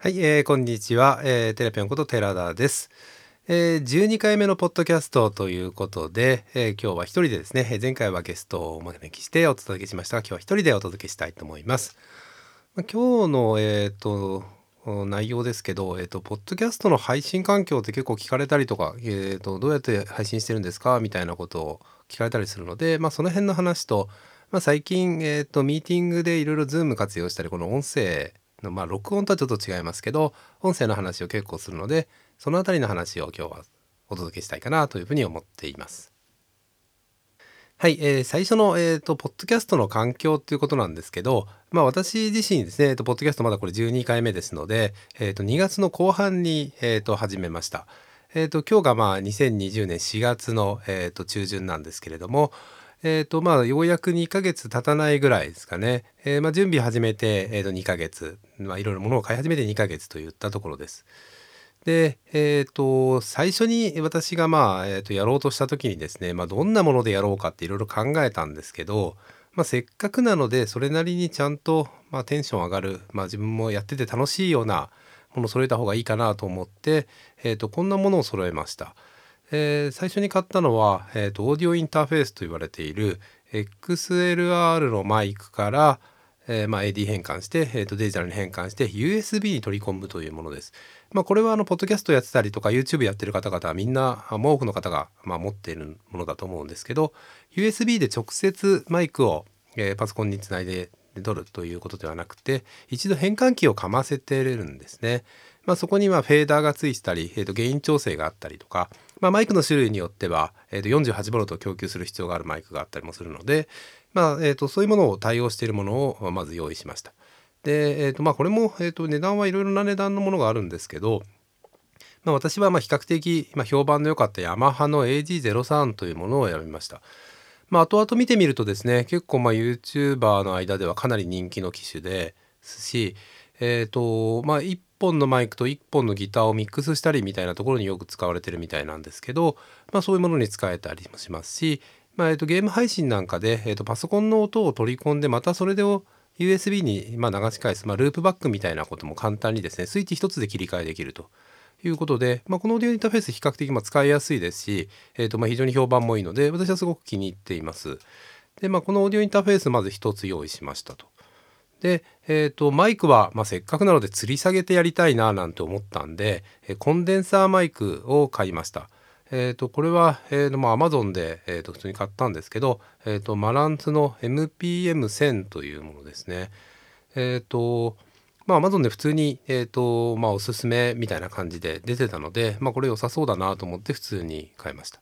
はい、えー、こんにちは、えー、テレピョンこと寺田です。えー、12回目のポッドキャストということで、えー、今日は一人でですね、前回はゲストをお招きしてお届けしましたが、今日は一人でお届けしたいと思います。今日の、えーと、内容ですけど、えーと、ポッドキャストの配信環境って結構聞かれたりとか、えーと、どうやって配信してるんですか？みたいなことを聞かれたりするので、まあ、その辺の話と、まあ、最近、えー、とミーティングでいろいろ Zoom 活用したりこの音声まあ録音とはちょっと違いますけど音声の話を結構するのでその辺りの話を今日はお届けしたいかなというふうに思っています。はい、えー、最初の、えーと、ポッドキャストの環境っていうことなんですけど、まあ、私自身ですね、えーと、ポッドキャストまだこれ12回目ですので、えーと、2月の後半に、えー、と始めました。えー、と今日がまあ2020年4月の、えー、と中旬なんですけれども、えーとまあ、ようやく2ヶ月経たないぐらいですかね、えーまあ、準備始めて、えー、と2ヶ月、まあ、いろいろものを買い始めて2ヶ月といったところです。で、えーと、最初に私が、まあえーと、やろうとした時にですね、まあ、どんなものでやろうかっていろいろ考えたんですけど、まあ、せっかくなのでそれなりにちゃんと、まあ、テンション上がる、まあ、自分もやってて楽しいようなものを揃えた方がいいかなと思って、えーとこんなものを揃えました。えー、最初に買ったのは、えーと、オーディオインターフェースと言われている XLR のマイクから、えーまあ、AD 変換して、えーと、デジタルに変換して USB に取り込むというものです。まあ、これはあのポッドキャストやってたりとか YouTube やってる方々はみんなもう多くの方が、まあ、持っているものだと思うんですけど USB で直接マイクを、えー、パソコンにつないで取るということではなくて一度変換器をかませてれるんですね。まあ、そこにはフェーダーがついてたり、えー、とゲイン調整があったりとかまあ、マイクの種類によっては、えー、と 48V を供給する必要があるマイクがあったりもするので、まあえ、とそういうものを対応しているものをまず用意しました。で、えーとまあ、これも、えー、と値段はいろいろな値段のものがあるんですけど、まあ、私はま比較的、ま、評判の良かったヤマハの AG03 というものを選びました。まあ、後々見てみるとですね結構まあ YouTuber の間ではかなり人気の機種ですし、えーとまあ、1本のマイクと1本のギターをミックスしたりみたいなところによく使われてるみたいなんですけど、まあ、そういうものに使えたりもしますし、まあ、えーとゲーム配信なんかで、えー、とパソコンの音を取り込んでまたそれを USB にま流し返す、まあ、ループバックみたいなことも簡単にですねスイッチ1つで切り替えできるということで、まあ、このオーディオインターフェース比較的ま使いやすいですし、えー、とま非常に評判もいいので私はすごく気に入っています。で、まあ、このオーディオインターフェースまず1つ用意しましたと。で、えーと、マイクは、まあ、せっかくなので吊り下げてやりたいななんて思ったんで、えコンデンサーマイクを買いました。えーと、これは、えーとまあ、Amazon で、えーと、普通に買ったんですけど、えーと、マランツの MPM1000 というものですね。えっ、ー、とまあ Amazon で普通に、えーとまあ、おすすめみたいな感じで出てたので、まあ、これ良さそうだなと思って普通に買いました。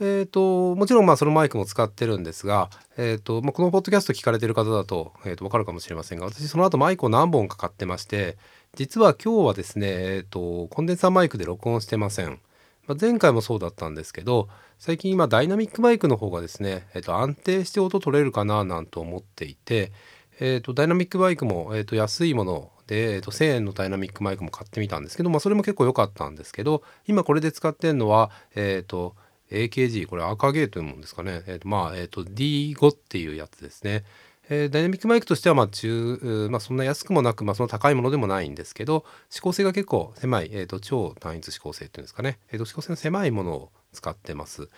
えーと、もちろんまあそのマイクも使ってるんですが、えーとまあ、このポッドキャスト聞かれてる方だと,、えー、と分かるかもしれませんが私その後マイクを何本か買ってまして実は今日はですね、えーと、コンデンサーマイクで録音してません。まあ、前回もそうだったんですけど最近今ダイナミックマイクの方がですね、えー、と安定して音取れるかななんて思っていて、えー、とダイナミックマイクも、えー、と安いもので、えー、と1000円のダイナミックマイクも買ってみたんですけど、まあ、それも結構良かったんですけど今これで使ってるのは、えー、と AKG これ赤ゲーというものですかね、えーとまあえーと、D5 っていうやつですね、えー、ダイナミックマイクとしてはまあ中、まあ、そんな安くもなく、まあ、その高いものでもないんですけど指向性が結構狭い、えーと、超単一指向性っていうんですかね、えーと、指向性の狭いものを使ってます。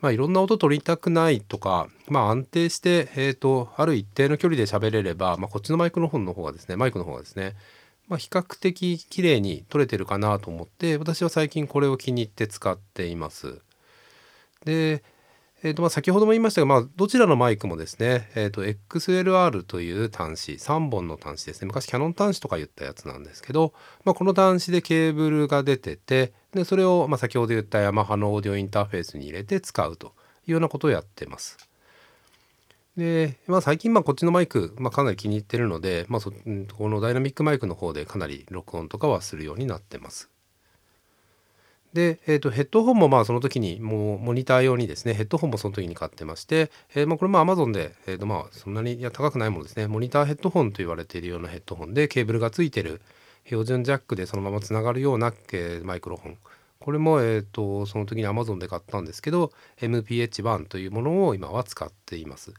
まあ、いろんな音取りたくないとか、まあ、安定して、えーと、ある一定の距離で喋れれば、まあ、こっちのマイクの方の方がですねマイクの方がですね、まあ、比較的綺麗に撮れてるかなと思って私は最近これを気に入って使っています。で、えーとまあ、先ほども言いましたが、まあ、どちらのマイクもですね、えーと、XLR という端子3本の端子ですね昔キャノン端子とか言ったやつなんですけど、まあ、この端子でケーブルが出ててでそれを、まあ、先ほど言ったヤマハのオーディオインターフェースに入れて使うというようなことをやってます。で、まあ、最近まあこっちのマイク、まあ、かなり気に入ってるので、まあ、そこのダイナミックマイクの方でかなり録音とかはするようになってます。で、えーと、ヘッドホンもまあその時にもうモニター用にですねヘッドホンもその時に買ってまして、えー、まあ、これも Amazon で、えーとまあ、そんなにいや高くないものですねモニターヘッドホンと言われているようなヘッドホンでケーブルがついてる標準ジャックでそのままつながるような、えー、マイクロフォンこれも、えーと、その時に Amazon で買ったんですけど MPH1 というものを今は使っています。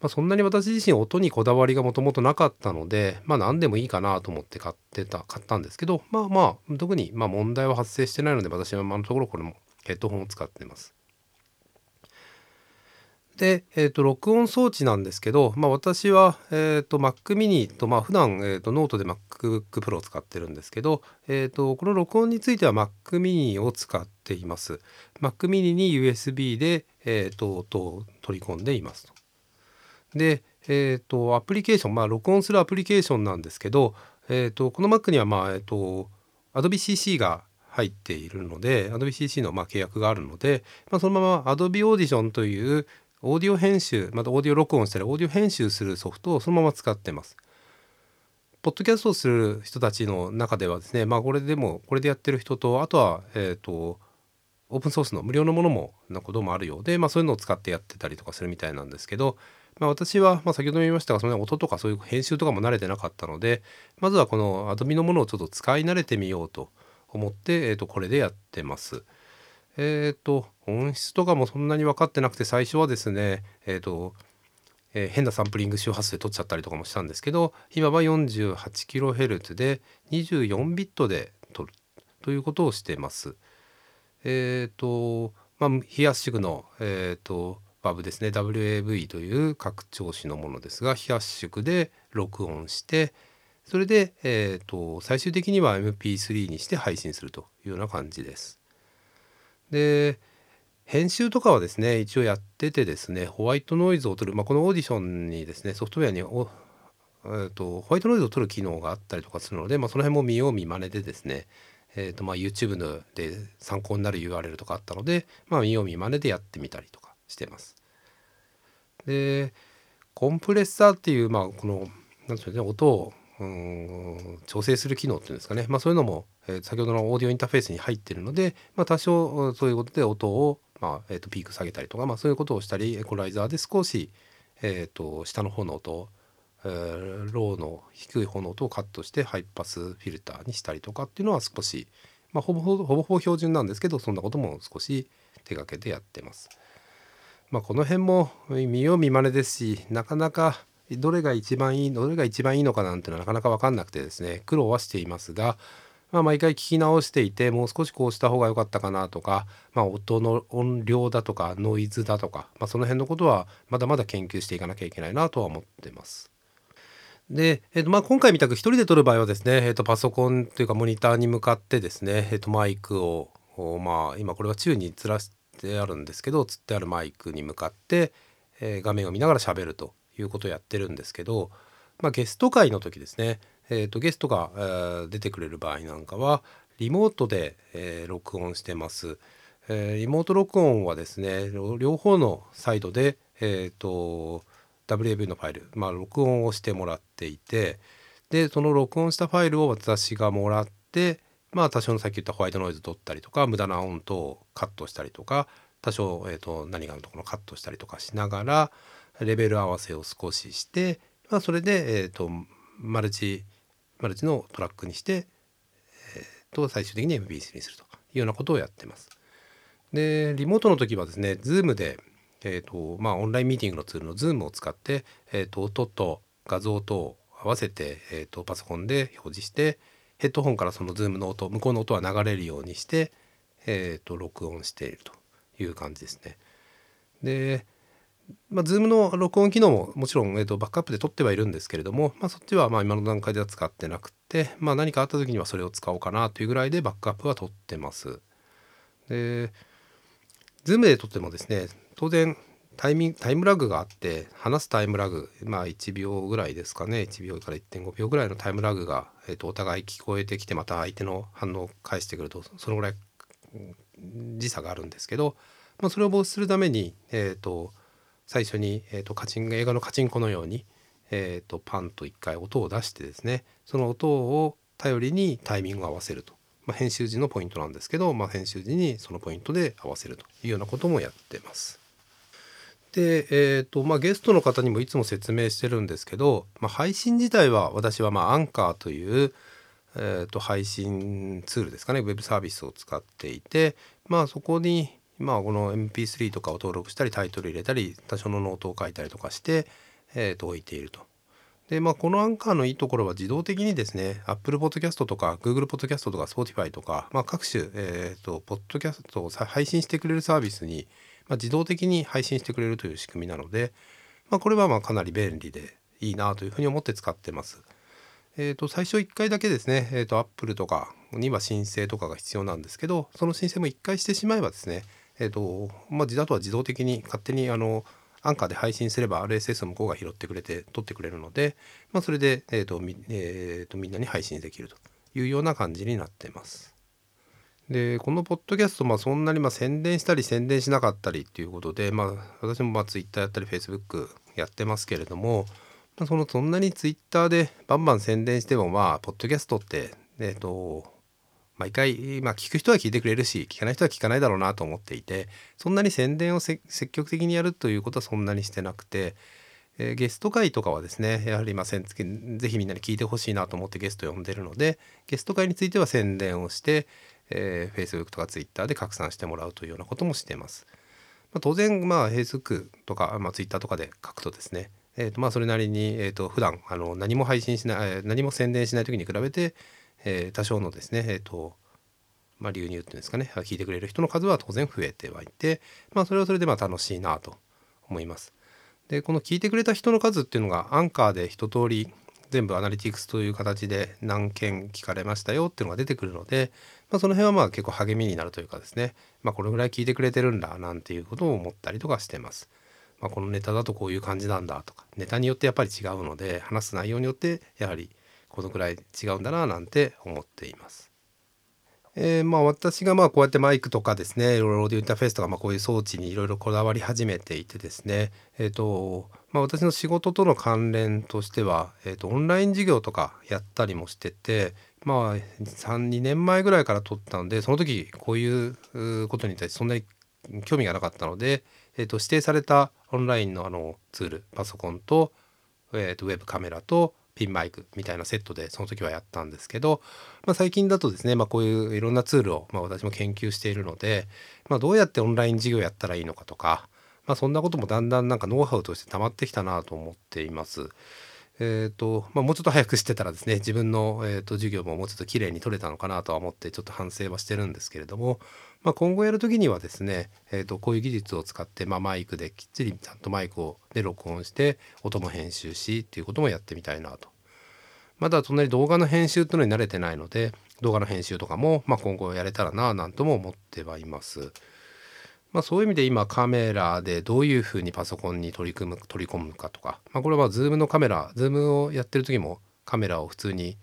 まあ、そんなに私自身音にこだわりがもともとなかったので、まあ、何でもいいかなと思って買ってた買ったんですけどまあまあ特にま問題は発生してないので私は今のところこれもヘッドホンを使ってます。で、えーと、録音装置なんですけど、まあ、私は、えーと、Mac mini と、まあ、普段、えーと、ノートで MacBook Pro を使ってるんですけど、えー、とこの録音については Mac mini を使っています。Mac mini に USB で、えー、と音を取り込んでいますと。で、えー、とアプリケーション、まあ、録音するアプリケーションなんですけど、えー、とこの Mac には、まあえー、と Adobe CC が入っているので Adobe CC のまあ契約があるので、まあ、そのまま Adobe Audition というオーディオ編集またオーディオ録音したりオーディオ編集するソフトをそのまま使ってます。ポッドキャストをする人たちの中ではですねまあこれでもこれでやってる人とあとはえっ、ー、とオープンソースの無料のものもなこともあるようで、まあ、そういうのを使ってやってたりとかするみたいなんですけど、まあ、私は、ま、先ほども言いましたがその音とかそういう編集とかも慣れてなかったのでまずはこの Adobe のものをちょっと使い慣れてみようと思って、えー、とこれでやってます。えっ、ー、と音質とかもそんなに分かってなくて最初はですねえっ、ー、と、えー、変なサンプリング周波数で撮っちゃったりとかもしたんですけど今は 48kHz で24ビットで撮るということをしてます。えっ、とまあヒアッシグのえっ、とブですね WAV という拡張子のものですが非圧縮で録音してそれで、えーと最終的には MP3 にして配信するというような感じです。で編集とかはですね一応やっててですねホワイトノイズを取る、まあ、このオーディションにですねソフトウェアにお、えーと、ホワイトノイズを取る機能があったりとかするので、まあ、その辺も見よう見まねでですね、えーとまあ、YouTube で参考になる URL とかあったので、まあ、見よう見まねでやってみたりとかしてます。でコンプレッサーっていう、まあ、このなんでしょうね音をうん調整する機能っていうんですかね、まあ、そういうのも、えー、先ほどのオーディオインターフェースに入ってるので、まあ、多少そういうことで音を、まあえー、とピーク下げたりとか、まあ、そういうことをしたりエコライザーで少し、えー、と下の方の音、ローの低い方の音をカットしてハイパスフィルターにしたりとかっていうのは少し、まあ、ほぼほぼ標準なんですけどそんなことも少し手がけてやってます。まあ、この辺も見よう見まねですしなかなかどれが一番いいどれが一番いいのかなんてのはなかなか分かんなくてですね苦労はしていますが、まあ、毎回聞き直していてもう少しこうした方が良かったかなとか、まあ、音の音量だとかノイズだとか、まあ、その辺のことはまだまだ研究していかなきゃいけないなとは思ってます。で、えーとまあ、今回みたく一人で撮る場合はですね、えー、とパソコンというかモニターに向かってですね、えー、とマイクをまあ今これは宙につらしてあるんですけどつってあるマイクに向かって、えー、画面を見ながら喋るということをやってるんですけど、まあ、ゲスト会の時ですね、えーと、ゲストが、えー、出てくれる場合なんかはリモートで、えー、録音してます、えー、リモート録音はですね両方のサイドで、えーと、WAV のファイル、まあ、録音をしてもらっていてでその録音したファイルを私がもらってまあ多少のさっき言ったホワイトノイズ取ったりとか無駄な音等をカットしたりとか多少、えーと、何かのところカットしたりとかしながらレベル合わせを少しして、まあ、それで、えーと、マルチマルチのトラックにして、えー、と最終的に MP3 にするというようなことをやってます。でリモートの時はですね Zoom で、えーとまあ、オンラインミーティングのツールの Zoom を使って、えーと、音と画像と合わせて、えーと、パソコンで表示してヘッドホンからその Zoom の音向こうの音は流れるようにして、えー、と録音しているという感じですね。でまあ、Zoom の録音機能ももちろん、えー、とバックアップで取ってはいるんですけれども、まあ、そっちはまあ今の段階では使ってなくて、まあ、何かあった時にはそれを使おうかなというぐらいでバックアップは取ってます。で Zoom で撮ってもですね当然タイミンタイムラグがあって話すタイムラグまあ1秒ぐらいですかね1秒から1.5秒ぐらいのタイムラグが、えー、とお互い聞こえてきてまた相手の反応を返してくるとそのぐらい時差があるんですけど、まあ、それを防止するために、えーと最初に、えーと、カチン映画のカチンコのように、えーと、パンと一回音を出してですねその音を頼りにタイミングを合わせると、まあ、編集時のポイントなんですけど、まあ、編集時にそのポイントで合わせるというようなこともやってます。で、えーとまあ、ゲストの方にもいつも説明してるんですけど、まあ、配信自体は私はまあアンカーという、えー、と配信ツールですかねウェブサービスを使っていて、まあ、そこにまあこの MP3 とかを登録したりタイトル入れたり多少のノートを書いたりとかして、えー、と置いていると。でまあ、このアンカーのいいところは自動的にですね Apple Podcast とか Google Podcast とか Spotify とか、まあ、各種、えーと、ポッドキャストを配信してくれるサービスに、まあ、自動的に配信してくれるという仕組みなので、まあ、これはまかなり便利でいいなというふうに思って使ってます。えー、と最初1回だけですね、えー、と Apple とかには申請とかが必要なんですけどその申請も1回してしまえばですね、えーとまあ、あとは自動的に勝手にあのアンカーで配信すれば RSS を向こうが拾ってくれて取ってくれるので、まあ、それで、えーとみえーと、みんなに配信できるというような感じになってます。でこのポッドキャスト、まあ、そんなにまあ宣伝したり宣伝しなかったりっていうことで、まあ、私もまあ Twitter やったり Facebook やってますけれども、まあ、そのそんなに Twitter でバンバン宣伝してもまあポッドキャストってえっ、と毎回、まあ、聞く人は聞いてくれるし聞かない人は聞かないだろうなと思っていてそんなに宣伝を積極的にやるということはそんなにしてなくて、えー、ゲスト会とかはですねやはりまあぜひみんなに聞いてほしいなと思ってゲスト呼んでるのでゲスト会については宣伝をして、えー、Facebook とか Twitter で拡散してもらうというようなこともしてます。まあ、当然まあ Facebook とか、まあ、Twitter とかで書くとですねえーとまあ、それなりに、えーと、普段あの何も配信しない何も宣伝しない時に比べて、えー、多少のですね、えーとまあ、流入っていうんですかね聞いてくれる人の数は当然増えてはいて、まあ、それはそれでまあ楽しいなと思います。でこの聞いてくれた人の数っていうのがアンカーで一通り全部アナリティクスという形で何件聞かれましたよっていうのが出てくるので、まあ、その辺はまあ結構励みになるというかですね、まあ、これぐらい聞いてくれてるんだなんていうことを思ったりとかしてます。まあ、このネタだとこういう感じなんだとかネタによってやっぱり違うので話す内容によってやはりこのくらい違うんだななんて思っています。えー、まあ私がまあこうやってマイクとかですねいろいろオーディオインターフェースとかまあこういう装置にいろいろこだわり始めていてですねえっ、とまあ私の仕事との関連としては、えー、とオンライン授業とかやったりもしててまあ32年前ぐらいから撮ったんでその時こういうことに対してそんなに興味がなかったので、えー、と指定されたオンラインのあのツールパソコンと,、えー、とウェブカメラとピンマイクみたいなセットでその時はやったんですけど、まあ、最近だとですね、まあ、こういういろんなツールを、まあ、私も研究しているので、まあ、どうやってオンライン授業やったらいいのかとか、まあ、そんなこともだんだんなんかノウハウとして溜まってきたなと思っています。えーとまあ、もうちょっと早く知ってたらですね自分の、えーと、授業ももうちょっと綺麗に取れたのかなとは思ってちょっと反省はしてるんですけれども、まあ、今後やる時にはですね、えーと、こういう技術を使って、まあ、マイクできっちりちゃんとマイクをで録音して音も編集しっていうこともやってみたいなとまだ隣動画の編集というのに慣れてないので動画の編集とかも、まあ、今後やれたらななんとも思ってはいます。まあ、そういう意味で今カメラでどういうふうにパソコンに取り組む取り込むかとか、まあ、これは Zoom のカメラ Zoom をやってる時もカメラを普通に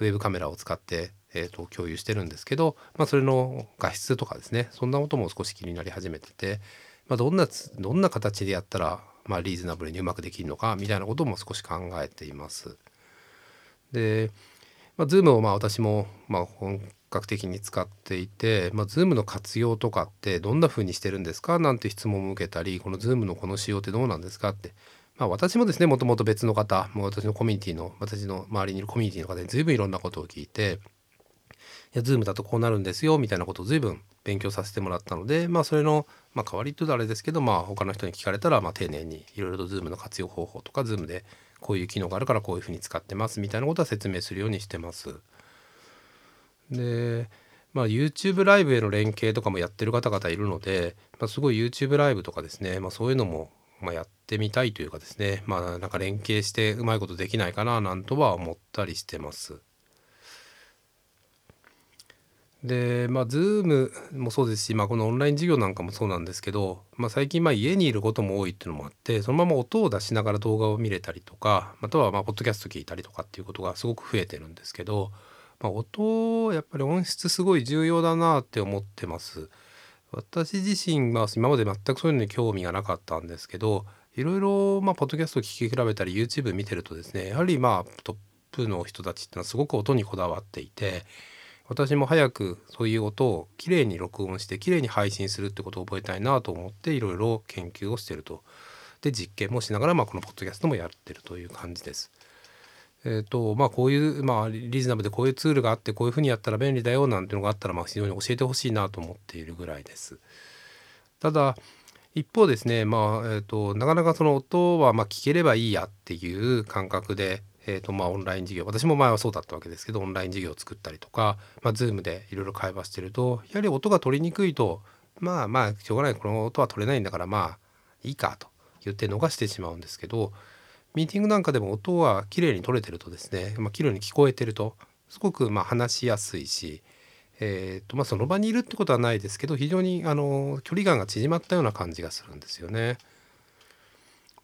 ウェブカメラを使って、えー、と共有してるんですけど、まあ、それの画質とかですねそんなことも少し気になり始めてて、まあ、どんなどんな形でやったら、まあ、リーズナブルにうまくできるのかみたいなことも少し考えています。で、まあ、Zoom をまあ私もまあ本格的に使っていて、まあ、Zoom の活用とかってどんな風にしてるんですか？なんて質問を受けたりこの Zoom のこの仕様ってどうなんですか？って、まあ、私もですねもともと別の方もう私のコミュニティの私の周りにいるコミュニティの方に随分いろんなことを聞いていや Zoom だとこうなるんですよみたいなことを随分勉強させてもらったので、まあ、それの、まあ、代わりって言うとあれですけど、まあ、他の人に聞かれたら、まあ、丁寧にいろいろと Zoom の活用方法とか Zoom でこういう機能があるからこういうふうに使ってますみたいなことは説明するようにしてます。でまあ YouTube ライブへの連携とかもやってる方々いるので、まあ、すごい YouTube ライブとかですね、まあ、そういうのもまやってみたいというかですねまあなんか連携してうまいことできないかななんとは思ったりしてます。でまあ Zoom もそうですし、まあ、このオンライン授業なんかもそうなんですけど、まあ、最近まあ家にいることも多いっていうのもあってそのまま音を出しながら動画を見れたりとかまたはまあポッドキャスト聞いたりとかっていうことがすごく増えてるんですけど、まあ、音やっぱり音質すごい重要だなって思ってます。私自身は今まで全くそういうのに興味がなかったんですけどいろいろまあポッドキャストを聞き比べたり YouTube 見てるとですねやはりまあトップの人たちっていうのはすごく音にこだわっていて。私も早くそういう音をきれいに録音してきれいに配信するってことを覚えたいなと思っていろいろ研究をしてると。で実験もしながら、まあ、このポッドキャストもやってるという感じです。えーとまあ、こういう、まあ、リーズナブルでこういうツールがあってこういうふうにやったら便利だよなんていうのがあったら、まあ、非常に教えてほしいなと思っているぐらいです。ただ一方ですね、まあえーと、なかなかその音はま聞ければいいやっていう感覚で、えーとまあ、オンライン授業私も前はそうだったわけですけどオンライン授業を作ったりとか、まあ、Zoom でいろいろ会話してるとやはり音が取りにくいとまあまあしょうがないこの音は取れないんだからまあいいかと言って逃してしまうんですけどミーティングなんかでも音はきれいに取れてるとですね、まあ、綺麗に聞こえてるとすごくま話しやすいし、えーとまあ、その場にいるってことはないですけど非常にあの距離感が縮まったような感じがするんですよね。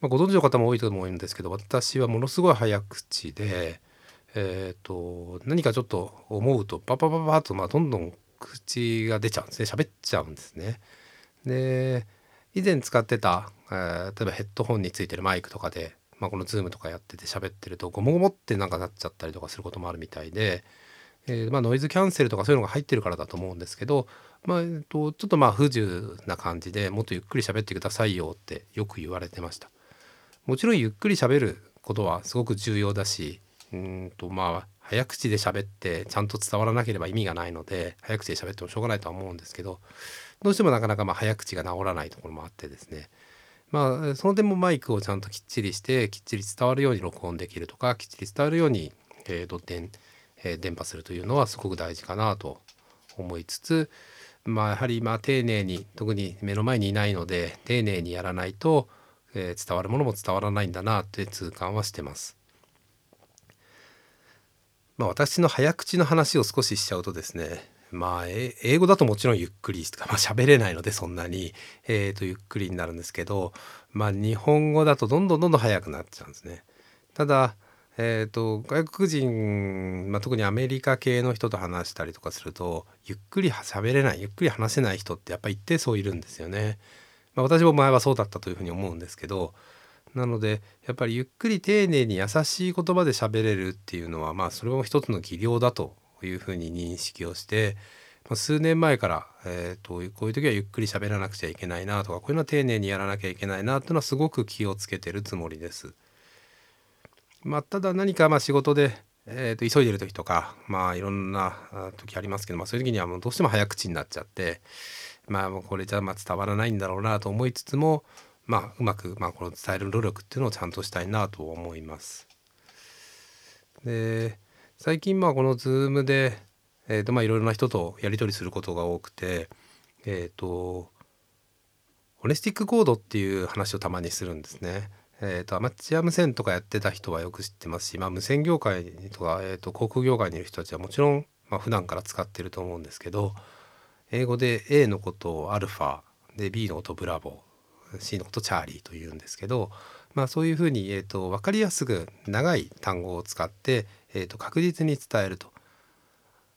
まあ、ご存知の方も多いと思うんですけど私はものすごい早口で、えーと、何かちょっと思うとパパパパッとまどんどん口が出ちゃうんですね喋っちゃうんですね。で以前使ってた、えー、例えばヘッドホンについてるマイクとかでまあ、この Zoom とかやってて喋ってるとゴモゴモってなんかなっちゃったりとかすることもあるみたいで、えー、まあ、ノイズキャンセルとかそういうのが入ってるからだと思うんですけど、まあえー、とちょっとまあ不自由な感じでもっとゆっくり喋ってくださいよってよく言われてました。もちろんゆっくり喋ることはすごく重要だしうんとまあ早口で喋ってちゃんと伝わらなければ意味がないので早口で喋ってもしょうがないとは思うんですけどどうしてもなかなかまあ早口が治らないところもあってですねまあその点もマイクをちゃんときっちりしてきっちり伝わるように録音できるとかきっちり伝わるように、えー、ド電、えー、電波するというのはすごく大事かなと思いつつまあやはりまあ丁寧に特に目の前にいないので丁寧にやらないと、えー、伝わるものも伝わらないんだなって痛感はしてます。まあ、私の早口の話を少ししちゃうとですねまあ英語だともちろんゆっくりとかまあ喋れないのでそんなに、えー、とゆっくりになるんですけどまあ日本語だとどんどんどんどん速くなっちゃうんですね。ただえーと、外国人、まあ、特にアメリカ系の人と話したりとかするとゆっくり喋れないゆっくり話せない人ってやっぱ一定数いるんですよね。まあ、私も前はそうだったというふうに思うんですけどなのでやっぱりゆっくり丁寧に優しい言葉で喋れるっていうのはまあそれも一つの技量だというふうに認識をして、まあ、数年前から、えーと、こういう時はゆっくり喋らなくちゃいけないなとかこういうのは丁寧にやらなきゃいけないなというのはすごく気をつけてるつもりです。まあ、ただ何かまあ仕事で、えー、と急いでる時とかまあいろんな時ありますけど、まあ、そういう時にはもうどうしても早口になっちゃってまあこれじゃまあ伝わらないんだろうなと思いつつもまあうまくまあこの伝える努力っていうのをちゃんとしたいなと思います。で最近まあこの Zoom で、えーとまあ、いろいろな人とやり取りすることが多くてえっ、ー、とホネスティックコードっていう話をたまにするんですね。えーと、アマチュア無線とかやってた人はよく知ってますし、まあ、無線業界とか、えーと、航空業界にいる人たちはもちろん、まあ、普段から使ってると思うんですけど英語で A のことをアルファで B のことブラボー C のことチャーリーというんですけど、まあ、そういうふうに、えーと、分かりやすく長い単語を使って、えーと、確実に伝えると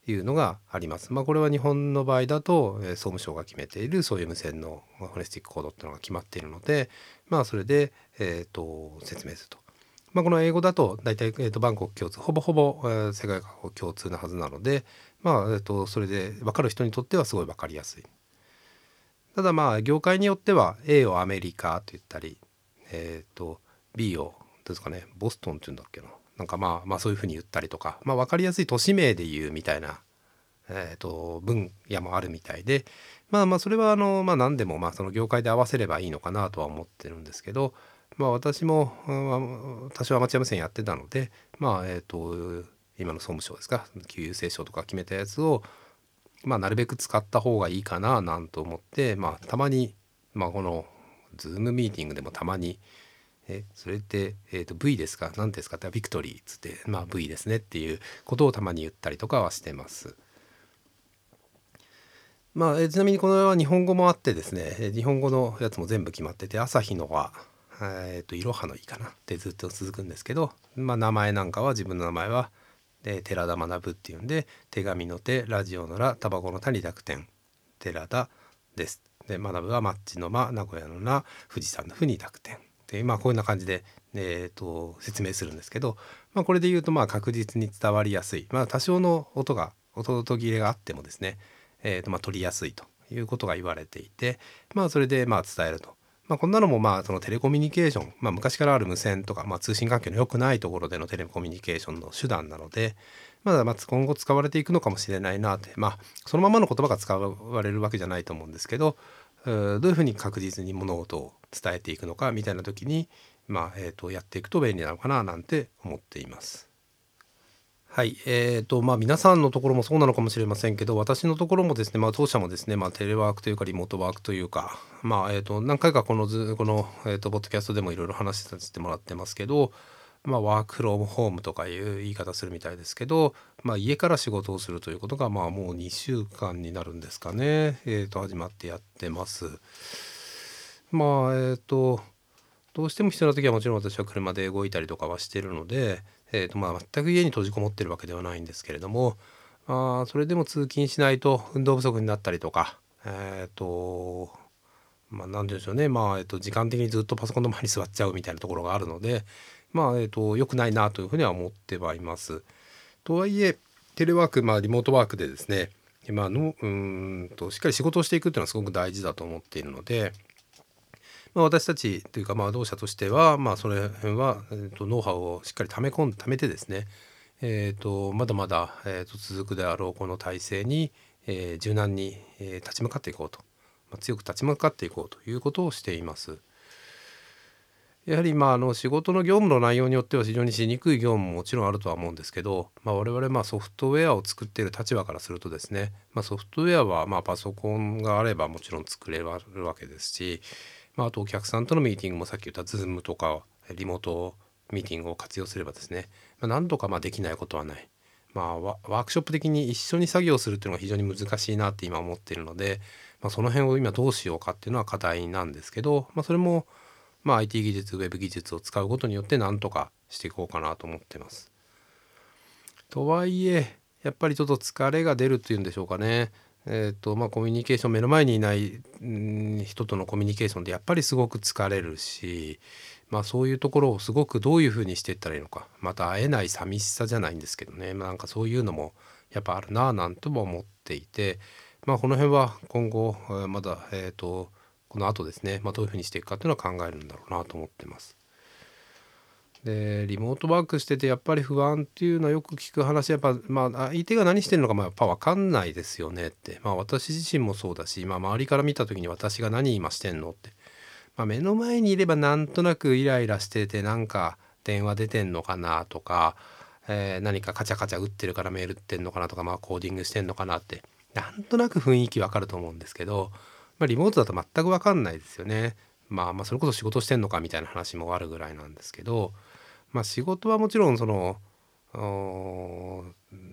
いうのがあります。まあ、これは日本の場合だと、えー、総務省が決めているそういう無線のホネスティックコードっていうのが決まっているので、まあ、それで、えーと、説明すると。まあ、この英語だと大体、えーと、バンコク共通ほぼほぼ、えー、世界共通なはずなので、まあえーと、それで分かる人にとってはすごい分かりやすい。ただまあ業界によっては A をアメリカと言ったりえっ、ー、と B をですかねボストンっていうんだっけななんかまあまあそういうふうに言ったりとか、まあ、分かりやすい都市名で言うみたいな、えーと、分野もあるみたいでまあまあそれはあの、まあ、何でもまあその業界で合わせればいいのかなとは思ってるんですけど、まあ、私も、まあ、多少アマチュア無線やってたのでまあえっ、と今の総務省ですか給油聖書とか決めたやつを、まあ、なるべく使った方がいいかななんて思って、まあ、たまに、まあ、このズームミーティングでもたまにえそれって、えーと、V ですか？何ですか？ってビクトリーっつってまあ V ですねっていうことをたまに言ったりとかはしてます。まあ、えちなみにこのは日本語もあってですね日本語のやつも全部決まってて朝日のはえーと、いろはのいいかな？ってずっと続くんですけど、まあ、名前なんかは自分の名前は、で寺田学っていうんで手紙の手ラジオのらタバコの谷濁点寺田です。で学ぶはマッチの間名古屋の名富士山のふに濁点でまあこういうような感じで、えーと、説明するんですけど、まあ、これで言うとまあ確実に伝わりやすい、まあ、多少の音が音途切れがあってもですね、えーとまあ、取りやすいということが言われていて、まあ、それでまあ伝えると。まあ、こんなのもまあそのテレコミュニケーション、まあ、昔からある無線とか、まあ、通信環境の良くないところでのテレコミュニケーションの手段なので、まだま今後使われていくのかもしれないなってまあそのままの言葉が使われるわけじゃないと思うんですけどどういうふうに確実に物事を伝えていくのかみたいな時に、まあえー、とやっていくと便利なのかななんて思っています。はい、えーとまあ、皆さんのところもそうなのかもしれませんけど私のところもですね、まあ、当社もですね、まあ、テレワークというかリモートワークというか、まあえー、と何回かこの図この、えーと、ポッドキャストでもいろいろ話させてもらってますけど、まあ、ワークロームホームとかいう言い方するみたいですけど、まあ、家から仕事をするということが、まあ、もう2週間になるんですかね、えー、と始まってやってます。まあえっ、ー、とどうしても必要な時はもちろん私は車で動いたりとかはしてるので、えーとまあ、全く家に閉じこもってるわけではないんですけれどもあそれでも通勤しないと運動不足になったりとかえっ、ー、とまあ何でしょうねまあ、えーと、時間的にずっとパソコンの前に座っちゃうみたいなところがあるのでまあえっ、ー、と良くないなというふうには思ってはいます。とはいえテレワークまあリモートワークでですねまあのうんとしっかり仕事をしていくっていうのはすごく大事だと思っているのでまあ、私たちというかまあ同社としてはまあそれ辺は、えー、とノウハウをしっかり溜め込んで溜めてですね、えー、とまだまだ、えー、と続くであろうこの体制に、えー、柔軟に、えー、立ち向かっていこうと、まあ、強く立ち向かっていこうということをしています。やはりまああの仕事の業務の内容によっては非常にしにくい業務ももちろんあるとは思うんですけど、まあ、我々まあソフトウェアを作っている立場からするとですね、まあ、ソフトウェアはまあパソコンがあればもちろん作れるわけですし、まあ、あとお客さんとのミーティングもさっき言った Zoom とかリモートミーティングを活用すればですね、まあ、何とかまあできないことはない。まあ、ワークショップ的に一緒に作業するっていうのが非常に難しいなって今思っているので、まあ、その辺を今どうしようかっていうのは課題なんですけど、まあ、それもまあ IT 技術ウェブ技術を使うことによって何とかしていこうかなと思ってます。とはいえやっぱりちょっと疲れが出るっていうんでしょうかね。えーとまあ、コミュニケーション目の前にいない人とのコミュニケーションでやっぱりすごく疲れるし、まあ、そういうところをすごくどういうふうにしていったらいいのかまた会えない寂しさじゃないんですけどね、まあ、なんかそういうのもやっぱあるなぁなんとも思っていて、まあ、この辺は今後まだ、えーとこの後ですね、まあ、どういうふうにしていくかっていうのは考えるんだろうなと思ってます。でリモートワークしててやっぱり不安っていうのはよく聞く話。やっぱまあ相手が何してるのかまやっぱ分かんないですよねって。まあ私自身もそうだし、まあ、周りから見た時に私が何今してんのって、まあ、目の前にいればなんとなくイライラしててなんか電話出てんのかなとか、えー、何かカチャカチャ打ってるからメール打ってんのかなとかまあコーディングしてんのかなって。なんとなく雰囲気わかると思うんですけど、まあ、リモートだと全く分かんないですよね。まあ、まあそれこそ仕事してんのかみたいな話もあるぐらいなんですけどまあ、仕事はもちろんその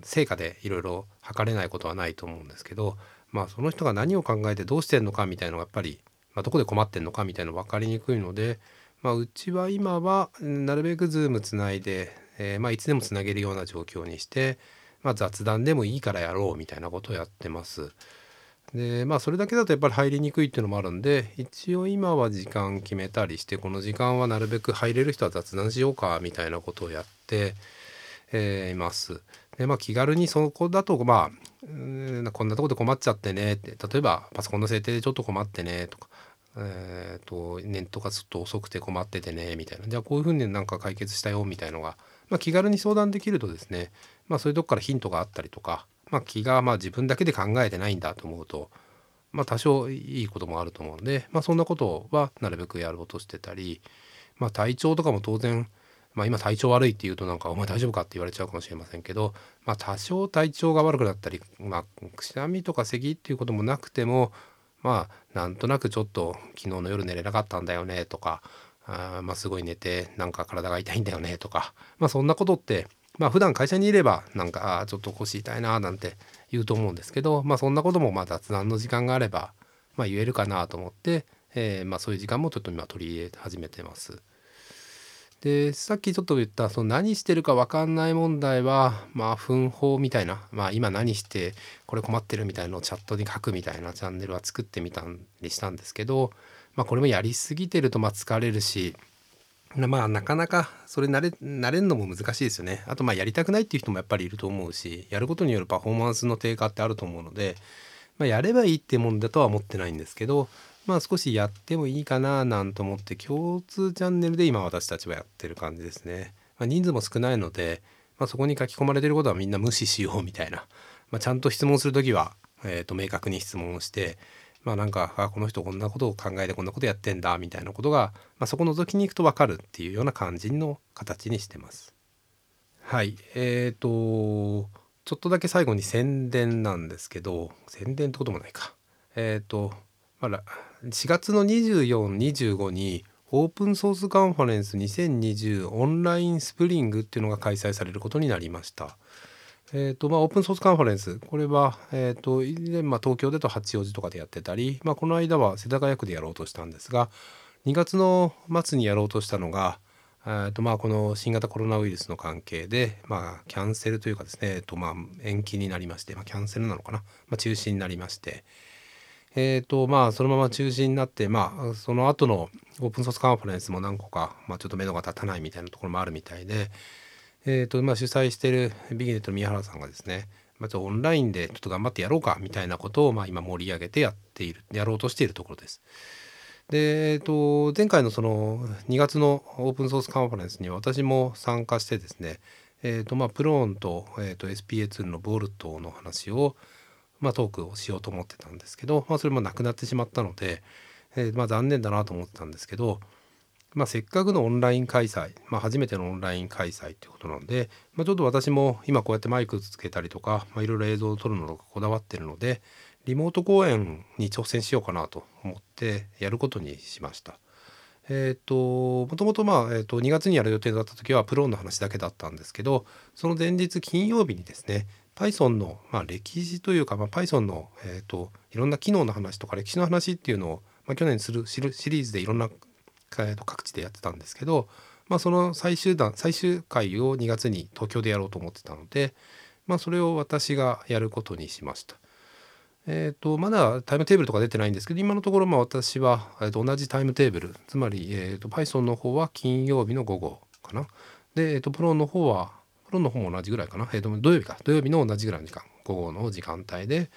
成果でいろいろ測れないことはないと思うんですけど、まあ、その人が何を考えてどうしてんのかみたいのがやっぱり、まあ、どこで困ってんのかみたいの分かりにくいので、まあ、うちは今はなるべくズームつないで、えー、まあ、いつでもつなげるような状況にして、まあ、雑談でもいいからやろうみたいなことをやってます。でまあそれだけだとやっぱり入りにくいっていうのもあるんで一応今は時間決めたりしてこの時間はなるべく入れる人は雑談しようかみたいなことをやって、えー、います。でまあ気軽にそこだとまあこんなとこで困っちゃってねって例えばパソコンの設定でちょっと困ってねとか。えーと、ネットがちょっと遅くて困っててねみたいなじゃあこういうふうになんか解決したよみたいのが、まあ、気軽に相談できるとですね、まあ、そういうとこからヒントがあったりとかまあ、気がまあ自分だけで考えてないんだと思うと、まあ、多少いいこともあると思うので、まあ、そんなことはなるべくやろうとしてたり、まあ、体調とかも当然、まあ、今体調悪いって言うとなんか「お前大丈夫か?」って言われちゃうかもしれませんけど、まあ、多少体調が悪くなったり、まあ、くしゃみとか咳っていうこともなくてもまあなんとなくちょっと昨日の夜寝れなかったんだよねとかあまあすごい寝てなんか体が痛いんだよねとか、まあ、そんなことってまあ普段会社にいればなんかあちょっと腰痛いななんて言うと思うんですけどまあそんなこともまあ雑談の時間があればまあ言えるかなと思って、えー、まあそういう時間もちょっと今取り入れ始めてます。でさっきちょっと言ったその何してるか分かんない問題はまあ奮法みたいなまあ今何してこれ困ってるみたいのをチャットに書くみたいなチャンネルは作ってみたりしたんですけどまあこれもやりすぎてるとまあ疲れるしまあなかなかそれ慣れ慣れるのも難しいですよね。あとまあやりたくないっていう人もやっぱりいると思うしやることによるパフォーマンスの低下ってあると思うので、まあ、やればいいってもんだとは思ってないんですけどまあ少しやってもいいかななんと思って共通チャンネルで今私たちはやってる感じですね。まあ、人数も少ないので、まあ、そこに書き込まれてることはみんな無視しようみたいな、まあ、ちゃんと質問する時は、えー、と明確に質問をしてまあなんかあこの人こんなことを考えてこんなことやってんだみたいなことが、まあ、そこ覗きに行くと分かるっていうような感じの形にしてます。はいえーとちょっとだけ最後に宣伝なんですけど宣伝ってこともないか。えっ、ー、とまだ4月の2425にオープンソースカンファレンス2020オンラインスプリングっていうのが開催されることになりました。えーとまあ、オープンソースカンファレンスこれは、えーと、以前、まあ、東京でと八王子とかでやってたり、まあ、この間は世田谷区でやろうとしたんですが2月の末にやろうとしたのが、えーとまあ、この新型コロナウイルスの関係で、まあ、キャンセルというかですね、えーとまあ、延期になりまして、まあ、キャンセルなのかな、まあ、中止になりまして、えーとまあ、そのまま中止になって、まあ、その後のオープンソースカンファレンスも何個か、まあ、ちょっと目処が立たないみたいなところもあるみたいで。えーとまあ、主催してるビギネットの宮原さんがですね、まずオンラインでちょっと頑張ってやろうかみたいなことを、まあ、今盛り上げてやっているやろうとしているところです。で、えーと、前回のその2月のオープンソースカンファレンスに私も参加してですね、えーとまあ、プローンと,、えーと SPA2 のボルトの話を、まあ、トークをしようと思ってたんですけど、まあ、それもなくなってしまったので、えーまあ、残念だなと思ってたんですけど、まあ、せっかくのオンライン開催、まあ、初めてのオンライン開催ということなので、まあ、ちょっと私も今こうやってマイクつけたりとか、まあ、いろいろ映像を撮るのがこだわってるのでリモート公演に挑戦しようかなと思ってやることにしました。えっ、ー、ともともとまあ、えー、と2月にやる予定だった時はプロの話だけだったんですけどその前日金曜日にですね Python の、まあ、歴史というか、まあ、Python の、えーと、いろんな機能の話とか歴史の話っていうのを、まあ、去年するシリーズでいろんな各地でやってたんですけど、まあ、その最終弾最終回を2月に東京でやろうと思ってたので、まあ、それを私がやることにしました。えーと、まだタイムテーブルとか出てないんですけど今のところま私は、えー、と同じタイムテーブルつまり、えーと、Python の方は金曜日の午後かな。で、えーと、プロの方はプロの方も同じぐらいかな、えー、と土曜日か。土曜日の同じぐらいの時間。午後の時間帯で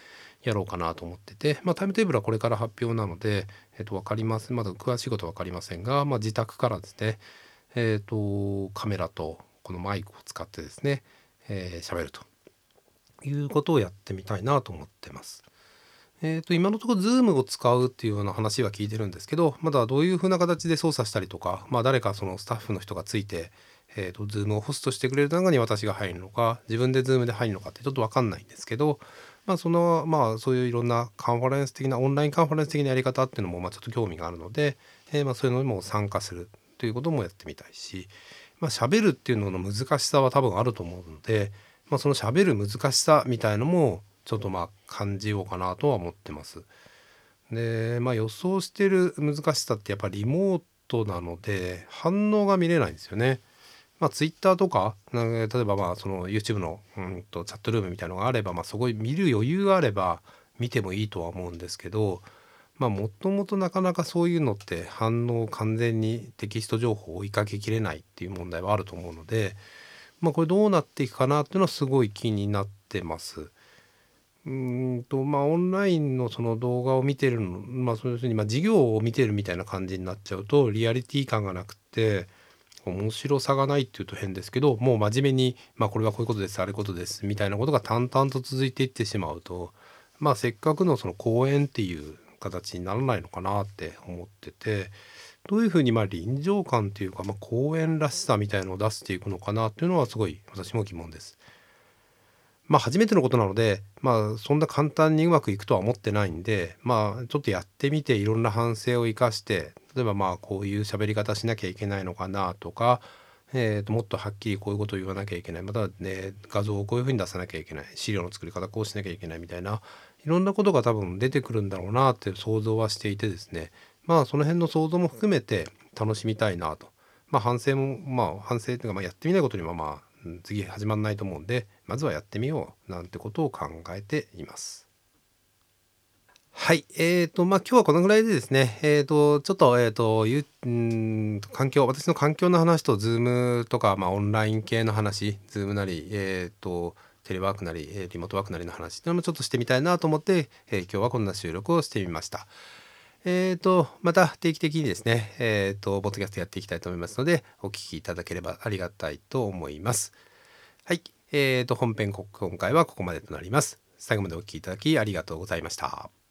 やろうかなと思ってて、まあ、タイムテーブルはこれから発表なので、えー、と分かりますまだ詳しいことは分かりませんが、まあ、自宅からですね、えー、とカメラとこのマイクを使ってですね喋、えー、るということをやってみたいなと思ってます。えー、と今のところ Zoom を使うっていうような話は聞いてるんですけどまだどういうふうな形で操作したりとか、まあ、誰かそのスタッフの人がついて、えー、と Zoom をホストしてくれる中に私が入るのか自分で Zoom で入るのかってちょっと分かんないんですけど、まあ、そのまあそういういろんなカンファレンス的なオンラインカンファレンス的なやり方っていうのもまあちょっと興味があるので、えー、まあそういうのにも参加するということもやってみたいし、まあ、喋るっていうのの難しさは多分あると思うので、まあ、その喋る難しさみたいのもちょっとまあ感じようかなとは思ってます。でまあ予想してる難しさってやっぱリモートなので反応が見れないんですよね。まあ、ツイッターとか例えばまあその YouTube のうんとチャットルームみたいのがあれば、まあ、そこに見る余裕があれば見てもいいとは思うんですけどまもともとなかなかそういうのって反応を完全にテキスト情報を追いかけきれないっていう問題はあると思うので、まあ、これどうなっていくかなっていうのはすごい気になってます。うんとまあオンラインのその動画を見てるのまあそういうふうにまあ授業を見てるみたいな感じになっちゃうとリアリティ感がなくて面白さがないっていうと変ですけどもう真面目に、まあ、これはこういうことですあれことですみたいなことが淡々と続いていってしまうと、まあ、せっかくのその講演っていう形にならないのかなって思っててどういうふうにまあ臨場感っていうか、まあ、講演らしさみたいのを出していくのかなっていうのはすごい私も疑問です。まあ初めてのことなのでまあそんな簡単にうまくいくとは思ってないんでまあちょっとやってみていろんな反省を生かして例えばまあこういう喋り方しなきゃいけないのかなとか、えー、ともっとはっきりこういうことを言わなきゃいけない。またね画像をこういうふうに出さなきゃいけない。資料の作り方こうしなきゃいけないみたいな。いろんなことが多分出てくるんだろうなって想像はしていてですね。まあその辺の想像も含めて楽しみたいなと。まあ反省もまあ反省っていうかまあやってみないことにはまあ次始まんないと思うんでまずはやってみようなんてことを考えています。はい。えっ、ー、と、まあ、今日はこのぐらいでですね、えっ、ー、と、ちょっと、えっ、ー、と、ゆん環境、私の環境の話と、 Zoom とか、まあ、オンライン系の話、 Zoom なり、えっ、と、テレワークなり、リモートワークなりの話っていうのもちょっとしてみたいなと思って、え今日はこんな収録をしてみました。えっ、と、また定期的にですね、えっ、と、ポッドキャストやっていきたいと思いますので、お聞きいただければありがたいと思います。はい。えっ、と、本編今回はここまでとなります。最後までお聴きいただきありがとうございました。